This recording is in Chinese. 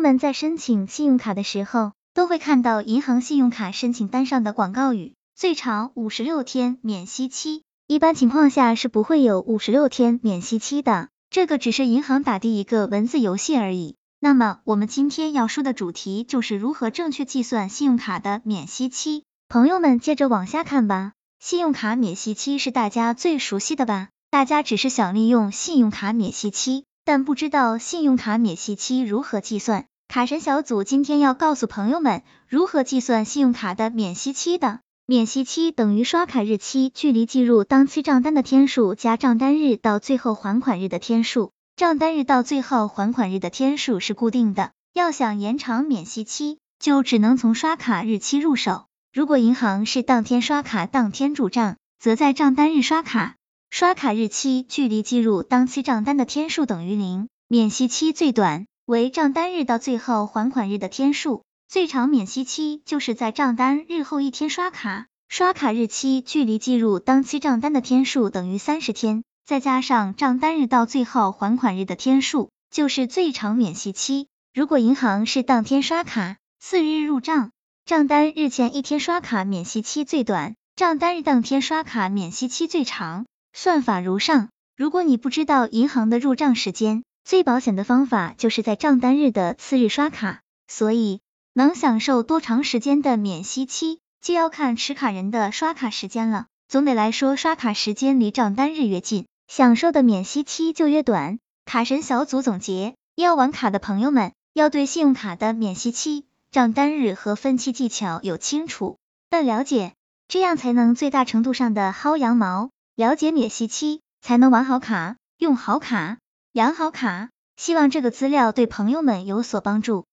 友们在申请信用卡的时候，都会看到银行信用卡申请单上的广告语，最长五十六天免息期。一般情况下是不会有五十六天免息期的，这个只是银行打的一个文字游戏而已。那么我们今天要说的主题就是如何正确计算信用卡的免息期。朋友们接着往下看吧。信用卡免息期是大家最熟悉的吧？大家只是想利用信用卡免息期，但不知道信用卡免息期如何计算。卡神小组今天要告诉朋友们如何计算信用卡的免息期的。免息期等于刷卡日期距离计入当期账单的天数加账单日到最后还款日的天数，账单日到最后还款日的天数是固定的。要想延长免息期，就只能从刷卡日期入手。如果银行是当天刷卡当天入账，则在账单日刷卡，刷卡日期距离计入当期账单的天数等于零，免息期最短为账单日到最后还款日的天数。最长免息期就是在账单日后一天刷卡，刷卡日期距离计入当期账单的天数等于三十天，再加上账单日到最后还款日的天数，就是最长免息期。如果银行是当天刷卡，次日入账，账单日前一天刷卡免息期最短，账单日当天刷卡免息期最长。算法如上。如果你不知道银行的入账时间，最保险的方法就是在账单日的次日刷卡。所以。能享受多长时间的免息期，就要看持卡人的刷卡时间了。总的来说，刷卡时间离账单日越近，享受的免息期就越短。卡神小组总结：要玩卡的朋友们，要对信用卡的免息期、账单日和分期技巧有清楚的了解，这样才能最大程度上的薅羊毛。了解免息期，才能玩好卡、用好卡、养好卡。希望这个资料对朋友们有所帮助。